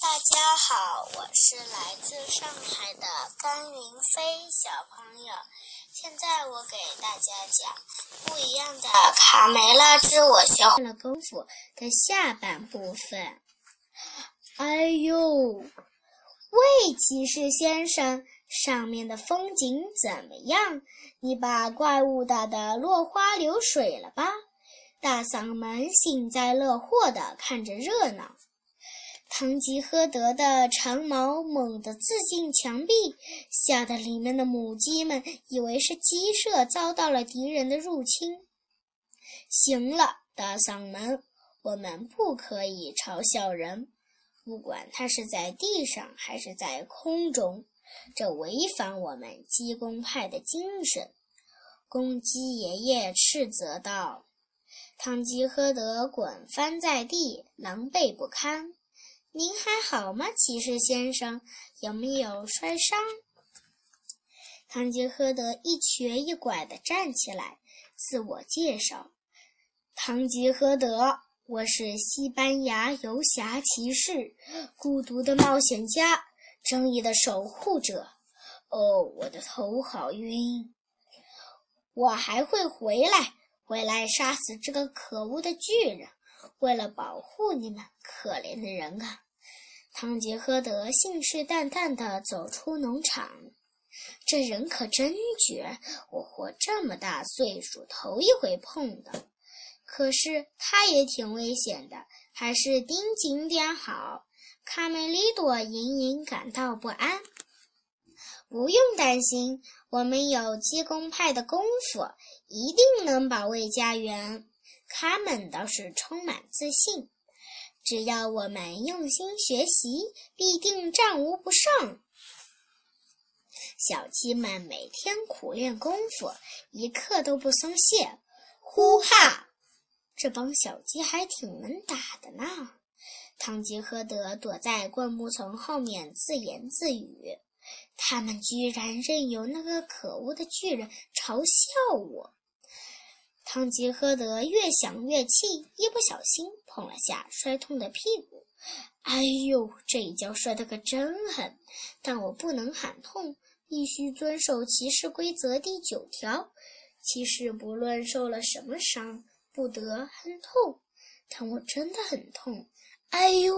大家好，我是来自上海的甘云飞小朋友。现在我给大家讲不一样的《卡梅拉之我学会了功夫》的下半部分。哎呦，喂，骑士先生，上面的风景怎么样？你把怪物打得落花流水了吧？大嗓门幸灾乐祸地看着热闹。堂吉诃德的长矛猛地刺进墙壁，吓得里面的母鸡们以为是鸡舍遭到了敌人的入侵。行了，大嗓门，我们不可以嘲笑人，不管他是在地上还是在空中，这违反我们鸡公派的精神。公鸡爷爷斥责道。堂吉诃德滚翻在地，狼狈不堪。您还好吗，骑士先生？有没有摔伤？唐吉诃德一瘸一拐地站起来，自我介绍：“唐吉诃德，我是西班牙游侠骑士，孤独的冒险家，正义的守护者。哦，我的头好晕！我还会回来，回来杀死这个可恶的巨人。为了保护你们，可怜的人啊！”汤吉诃德信誓旦旦地走出农场，这人可真绝！我活这么大岁数，头一回碰到。可是他也挺危险的，还是盯紧点好。卡梅利多隐隐感到不安。不用担心，我们有鸡公派的功夫，一定能保卫家园。他们倒是充满自信。只要我们用心学习，必定战无不胜。小鸡们每天苦练功夫，一刻都不松懈。呼哈！这帮小鸡还挺能打的呢。堂吉诃德躲在灌木丛后面自言自语：“他们居然任由那个可恶的巨人嘲笑我。”堂吉诃德越想越气，一不小心碰了下摔痛的屁股。哎呦，这一跤摔得可真狠！但我不能喊痛，必须遵守骑士规则第九条：骑士不论受了什么伤，不得喊痛。但我真的很痛。哎呦，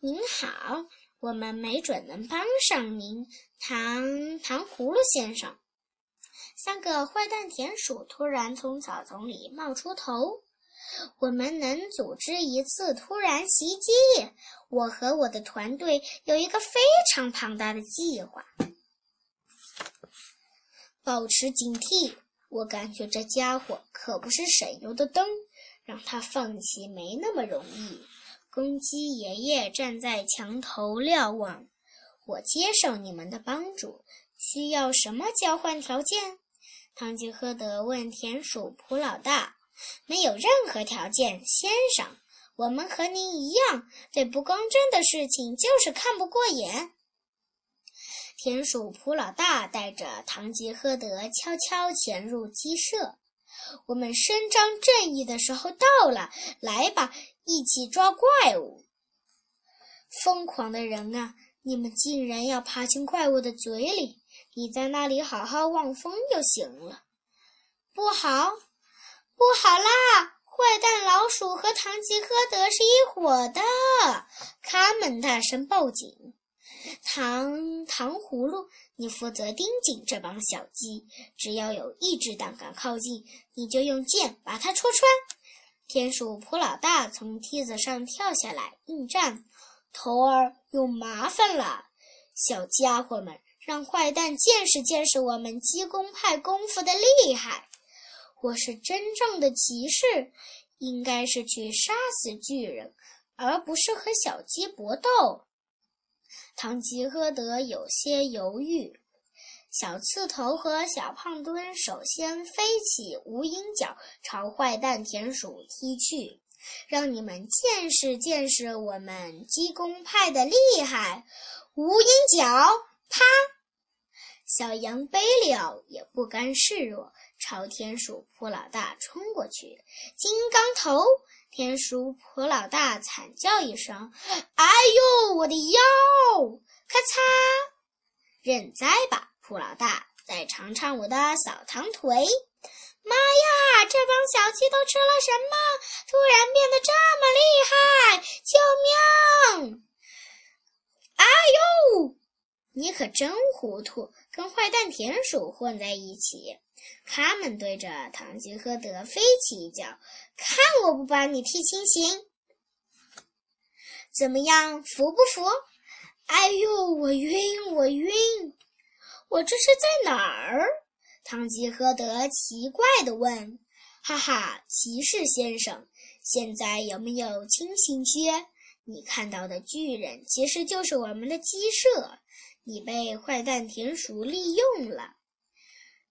您好，我们没准能帮上您，糖糖葫芦先生。三个坏蛋田鼠突然从草丛里冒出头。我们能组织一次突然袭击。我和我的团队有一个非常庞大的计划。保持警惕！我感觉这家伙可不是省油的灯，让他放弃没那么容易。公鸡爷爷站在墙头瞭望。我接受你们的帮助。需要什么交换条件？堂吉诃德问田鼠普老大。没有任何条件，先生。我们和您一样，对不公正的事情就是看不过眼。田鼠普老大带着堂吉诃德悄悄潜入鸡舍。我们伸张正义的时候到了，来吧，一起抓怪物！疯狂的人啊！你们竟然要爬进怪物的嘴里！你在那里好好望风就行了。不好，不好啦！坏蛋老鼠和堂吉诃德是一伙的。卡门大声报警。糖糖葫芦，你负责盯紧这帮小鸡。只要有一只胆敢靠近，你就用剑把它戳穿。田鼠普老大从梯子上跳下来应战。头儿有麻烦了，小家伙们，让坏蛋见识见识我们鸡公派功夫的厉害。我是真正的骑士，应该是去杀死巨人，而不是和小鸡搏斗。堂吉诃德有些犹豫。小刺头和小胖墩首先飞起无影脚，朝坏蛋田鼠踢去。让你们见识见识我们鸡公派的厉害！无影脚，啪！小羊贝利奥也不甘示弱，朝田鼠普老大冲过去。金刚头，田鼠普老大惨叫一声：“哎呦，我的腰！”咔嚓，认栽吧，普老大！再尝尝我的扫堂腿。妈呀，这帮小鸡都吃了什么？突然变得这么厉害！救命！哎呦，你可真糊涂，跟坏蛋田鼠混在一起。他们对着堂吉诃德飞起一脚，看我不把你踢清醒！怎么样，服不服？哎呦，我晕，我晕！我这是在哪儿？堂吉诃德奇怪地问：“哈哈，骑士先生，现在有没有清醒些？你看到的巨人其实就是我们的鸡舍，你被坏蛋田鼠利用了。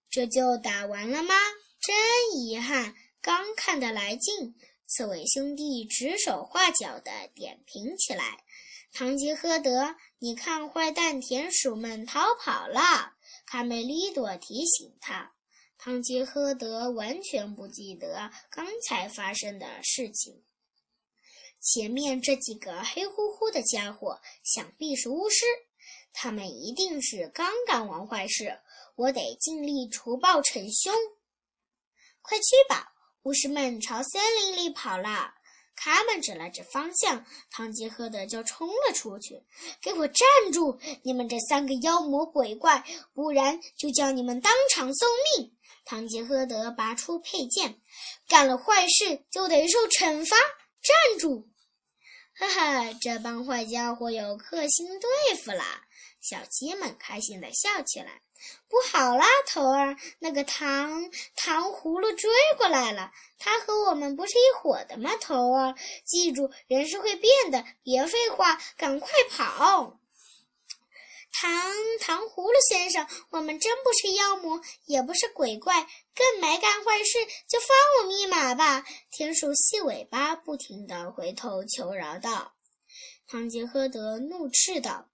这就打完了吗？真遗憾，刚看得来劲。”刺猬兄弟指手画脚地点评起来：“堂吉诃德，你看，坏蛋田鼠们逃跑了。”卡梅利多提醒他，汤吉诃德完全不记得刚才发生的事情。前面这几个黑乎乎的家伙，想必是巫师，他们一定是刚干完坏事。我得尽力除暴惩凶。快去吧，巫师们朝森林里跑了。他们指了指方向，堂吉诃德就冲了出去。“给我站住！你们这三个妖魔鬼怪，不然就叫你们当场送命！”堂吉诃德拔出佩剑，“干了坏事就得受惩罚！站住！”哈哈，这帮坏家伙有克星对付了。小鸡们开心地笑起来。不好啦，头儿，那个糖糖葫芦追过来了。他和我们不是一伙的吗？头儿，记住，人是会变的。别废话，赶快跑！糖糖葫芦先生，我们真不是妖魔，也不是鬼怪，更没干坏事，就放我们一马吧！田鼠细尾巴不停地回头求饶道。唐吉诃德怒斥道。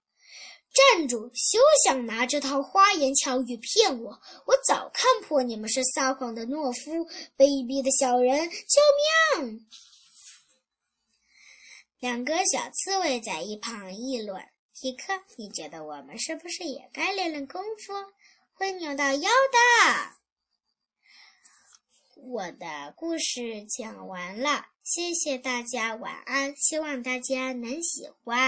站住！休想拿这套花言巧语骗我！我早看破你们是撒谎的懦夫、卑鄙的小人！救命！两个小刺猬在一旁议论：“皮克，你觉得我们是不是也该练练功夫？会扭到腰的。”我的故事讲完了，谢谢大家，晚安！希望大家能喜欢。